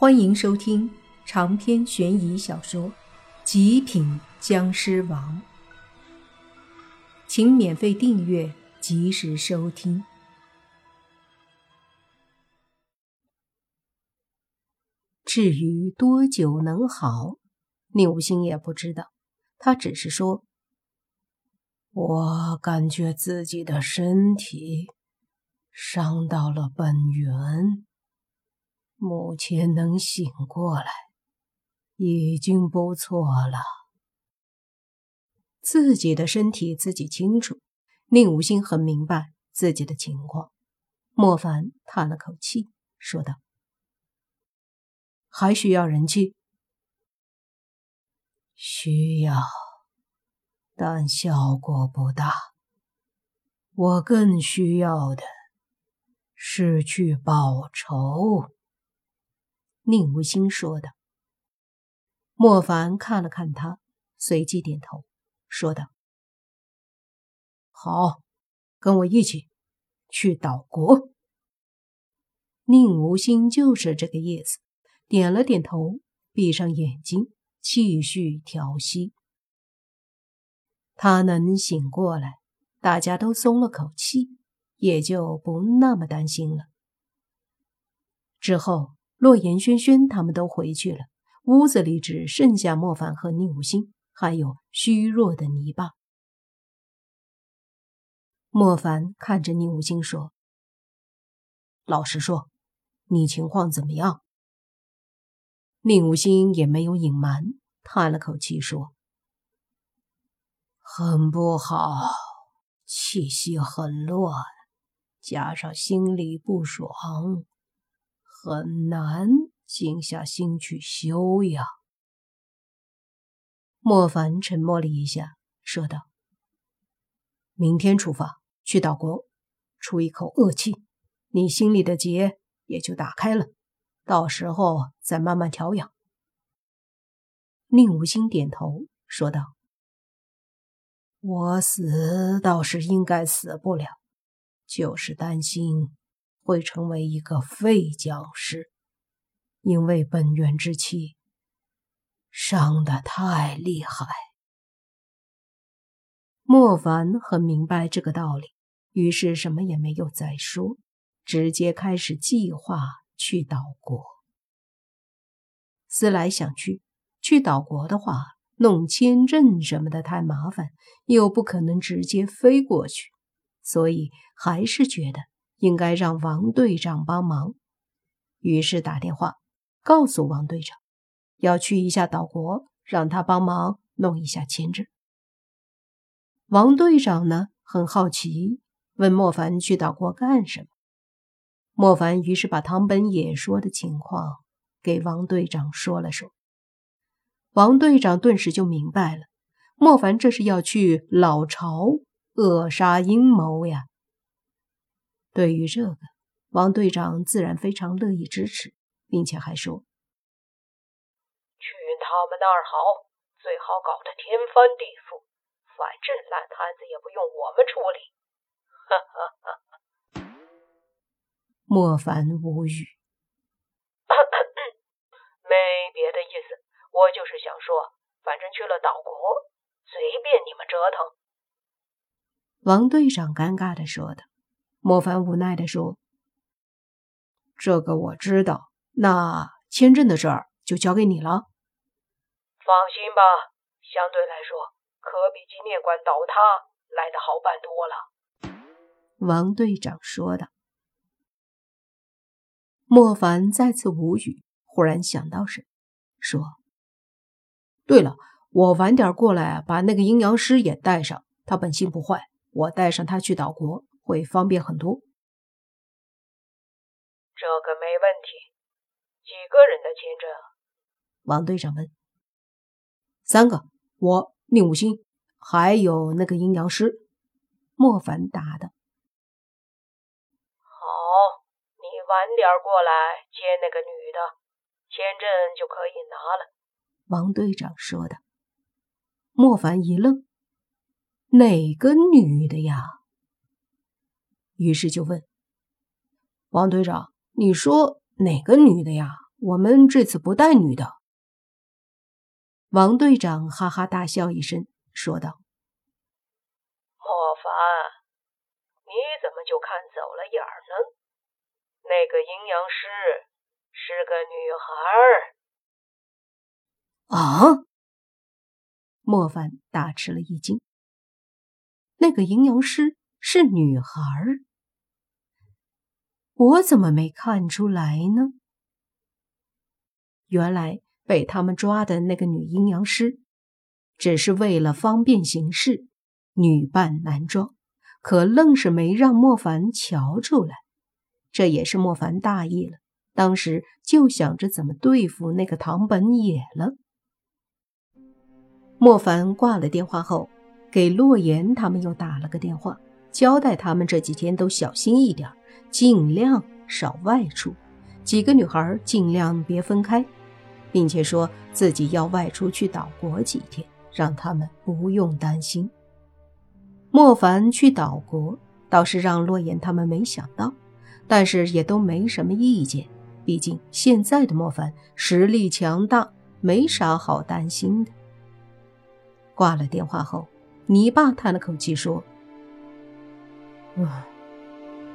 欢迎收听长篇悬疑小说《极品僵尸王》，请免费订阅，及时收听。至于多久能好，宁无心也不知道，他只是说：“我感觉自己的身体伤到了本源。”目前能醒过来，已经不错了。自己的身体自己清楚，宁无心很明白自己的情况。莫凡叹了口气，说道：“还需要人气？需要，但效果不大。我更需要的是去报仇。”宁无心说的。莫凡看了看他，随即点头，说道：“好，跟我一起去岛国。”宁无心就是这个意思，点了点头，闭上眼睛，继续调息。他能醒过来，大家都松了口气，也就不那么担心了。之后。洛言、轩轩他们都回去了，屋子里只剩下莫凡和宁无心，还有虚弱的泥巴。莫凡看着宁无心说：“老实说，你情况怎么样？”宁无心也没有隐瞒，叹了口气说：“很不好，气息很乱，加上心里不爽。”很难静下心去修养。莫凡沉默了一下，说道：“明天出发去岛国，出一口恶气，你心里的结也就打开了。到时候再慢慢调养。”宁无心点头说道：“我死倒是应该死不了，就是担心。”会成为一个废僵尸，因为本源之气伤得太厉害。莫凡很明白这个道理，于是什么也没有再说，直接开始计划去岛国。思来想去，去岛国的话，弄签证什么的太麻烦，又不可能直接飞过去，所以还是觉得。应该让王队长帮忙，于是打电话告诉王队长要去一下岛国，让他帮忙弄一下签证。王队长呢很好奇，问莫凡去岛国干什么。莫凡于是把唐本野说的情况给王队长说了说，王队长顿时就明白了，莫凡这是要去老巢扼杀阴谋呀。对于这个，王队长自然非常乐意支持，并且还说：“去他们那儿好，最好搞得天翻地覆，反正烂摊子也不用我们处理。”哈哈哈！莫凡无语，没别的意思，我就是想说，反正去了岛国，随便你们折腾。王队长尴尬的说的。莫凡无奈地说：“这个我知道，那签证的事儿就交给你了。放心吧，相对来说，可比纪念馆倒塌来的好办多了。”王队长说道。莫凡再次无语，忽然想到什么，说：“对了，我晚点过来，把那个阴阳师也带上。他本性不坏，我带上他去岛国。”会方便很多。这个没问题。几个人的签证？王队长问。三个，我宁武星，还有那个阴阳师。莫凡答的。好，你晚点过来接那个女的，签证就可以拿了。王队长说的。莫凡一愣，哪个女的呀？于是就问王队长：“你说哪个女的呀？我们这次不带女的。王队长哈哈大笑一声，说道：“莫凡，你怎么就看走了眼呢？那个阴阳师是个女孩。”啊！莫凡大吃了一惊。那个阴阳师是女孩儿。我怎么没看出来呢？原来被他们抓的那个女阴阳师，只是为了方便行事，女扮男装，可愣是没让莫凡瞧出来。这也是莫凡大意了，当时就想着怎么对付那个唐本野了。莫凡挂了电话后，给洛言他们又打了个电话，交代他们这几天都小心一点。尽量少外出，几个女孩尽量别分开，并且说自己要外出去岛国几天，让他们不用担心。莫凡去岛国倒是让洛言他们没想到，但是也都没什么意见，毕竟现在的莫凡实力强大，没啥好担心的。挂了电话后，你爸叹了口气说：“ 唉。”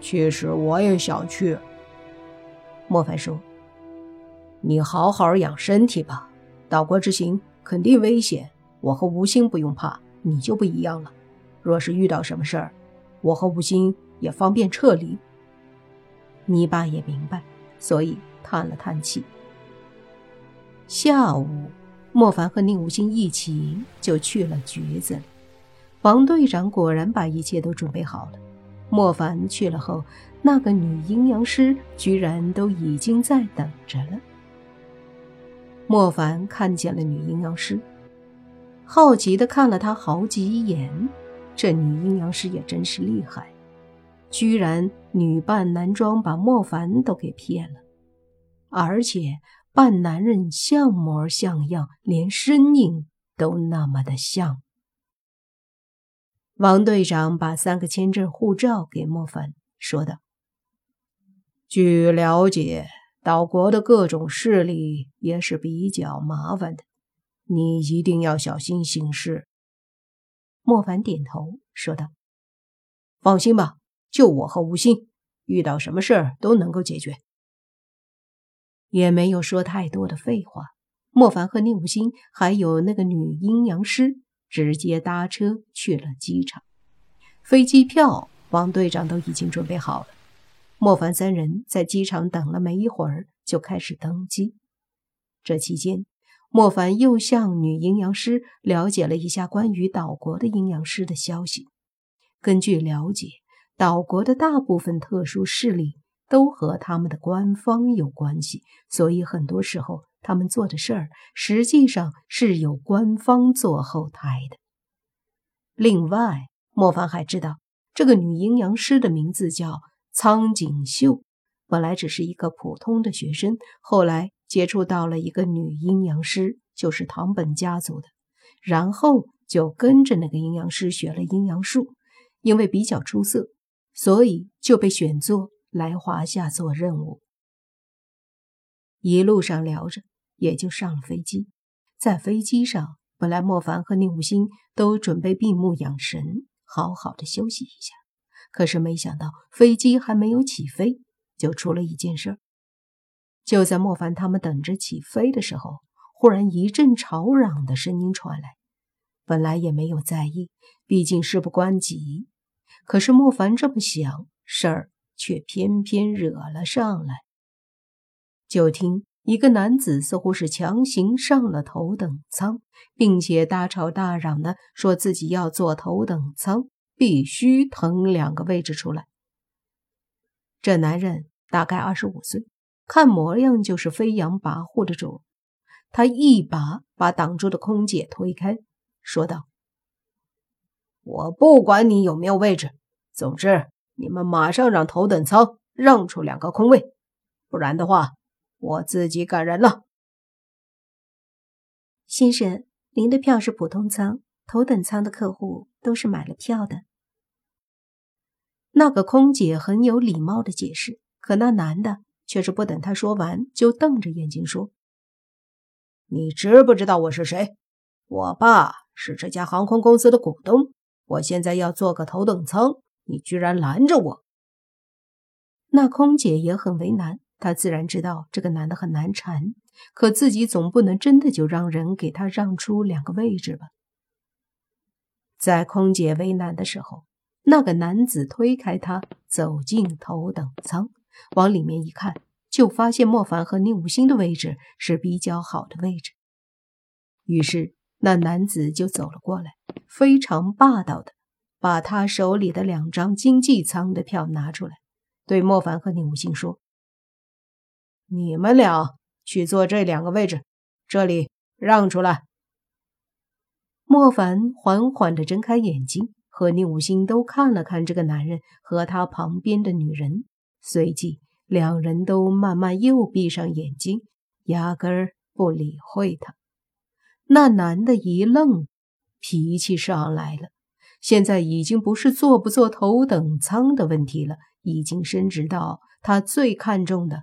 其实我也想去。莫凡说：“你好好养身体吧，岛国之行肯定危险。我和吴昕不用怕，你就不一样了。若是遇到什么事儿，我和吴昕也方便撤离。”你爸也明白，所以叹了叹气。下午，莫凡和宁无心一起就去了局子里。王队长果然把一切都准备好了。莫凡去了后，那个女阴阳师居然都已经在等着了。莫凡看见了女阴阳师，好奇的看了她好几眼。这女阴阳师也真是厉害，居然女扮男装把莫凡都给骗了，而且扮男人像模像样，连身影都那么的像。王队长把三个签证、护照给莫凡，说道：“据了解，岛国的各种势力也是比较麻烦的，你一定要小心行事。”莫凡点头说道：“放心吧，就我和吴昕，遇到什么事儿都能够解决。”也没有说太多的废话。莫凡和宁无心还有那个女阴阳师。直接搭车去了机场，飞机票王队长都已经准备好了。莫凡三人在机场等了没一会儿，就开始登机。这期间，莫凡又向女阴阳师了解了一下关于岛国的阴阳师的消息。根据了解，岛国的大部分特殊势力都和他们的官方有关系，所以很多时候。他们做的事儿实际上是有官方做后台的。另外，莫凡还知道这个女阴阳师的名字叫苍井秀，本来只是一个普通的学生，后来接触到了一个女阴阳师，就是唐本家族的，然后就跟着那个阴阳师学了阴阳术，因为比较出色，所以就被选做来华夏做任务。一路上聊着，也就上了飞机。在飞机上，本来莫凡和宁武星都准备闭目养神，好好的休息一下。可是没想到，飞机还没有起飞，就出了一件事儿。就在莫凡他们等着起飞的时候，忽然一阵吵嚷的声音传来。本来也没有在意，毕竟事不关己。可是莫凡这么想，事儿却偏偏惹了上来。就听一个男子似乎是强行上了头等舱，并且大吵大嚷的说自己要坐头等舱，必须腾两个位置出来。这男人大概二十五岁，看模样就是飞扬跋扈的主。他一把把挡住的空姐推开，说道：“我不管你有没有位置，总之你们马上让头等舱让出两个空位，不然的话。”我自己赶人了，先生，您的票是普通舱，头等舱的客户都是买了票的。那个空姐很有礼貌的解释，可那男的却是不等他说完，就瞪着眼睛说：“你知不知道我是谁？我爸是这家航空公司的股东。我现在要坐个头等舱，你居然拦着我！”那空姐也很为难，他自然知道这个男的很难缠，可自己总不能真的就让人给他让出两个位置吧？在空姐为难的时候，那个男子推开她，走进头等舱，往里面一看，就发现莫凡和宁武星的位置是比较好的位置。于是那男子就走了过来，非常霸道的把他手里的两张经济舱的票拿出来。对莫凡和宁武星说：“你们俩去坐这两个位置，这里让出来。”莫凡缓缓地睁开眼睛，和宁武星都看了看这个男人和他旁边的女人，随即两人都慢慢又闭上眼睛，压根儿不理会他。那男的一愣，脾气上来了。现在已经不是坐不坐头等舱的问题了。已经升职到他最看重的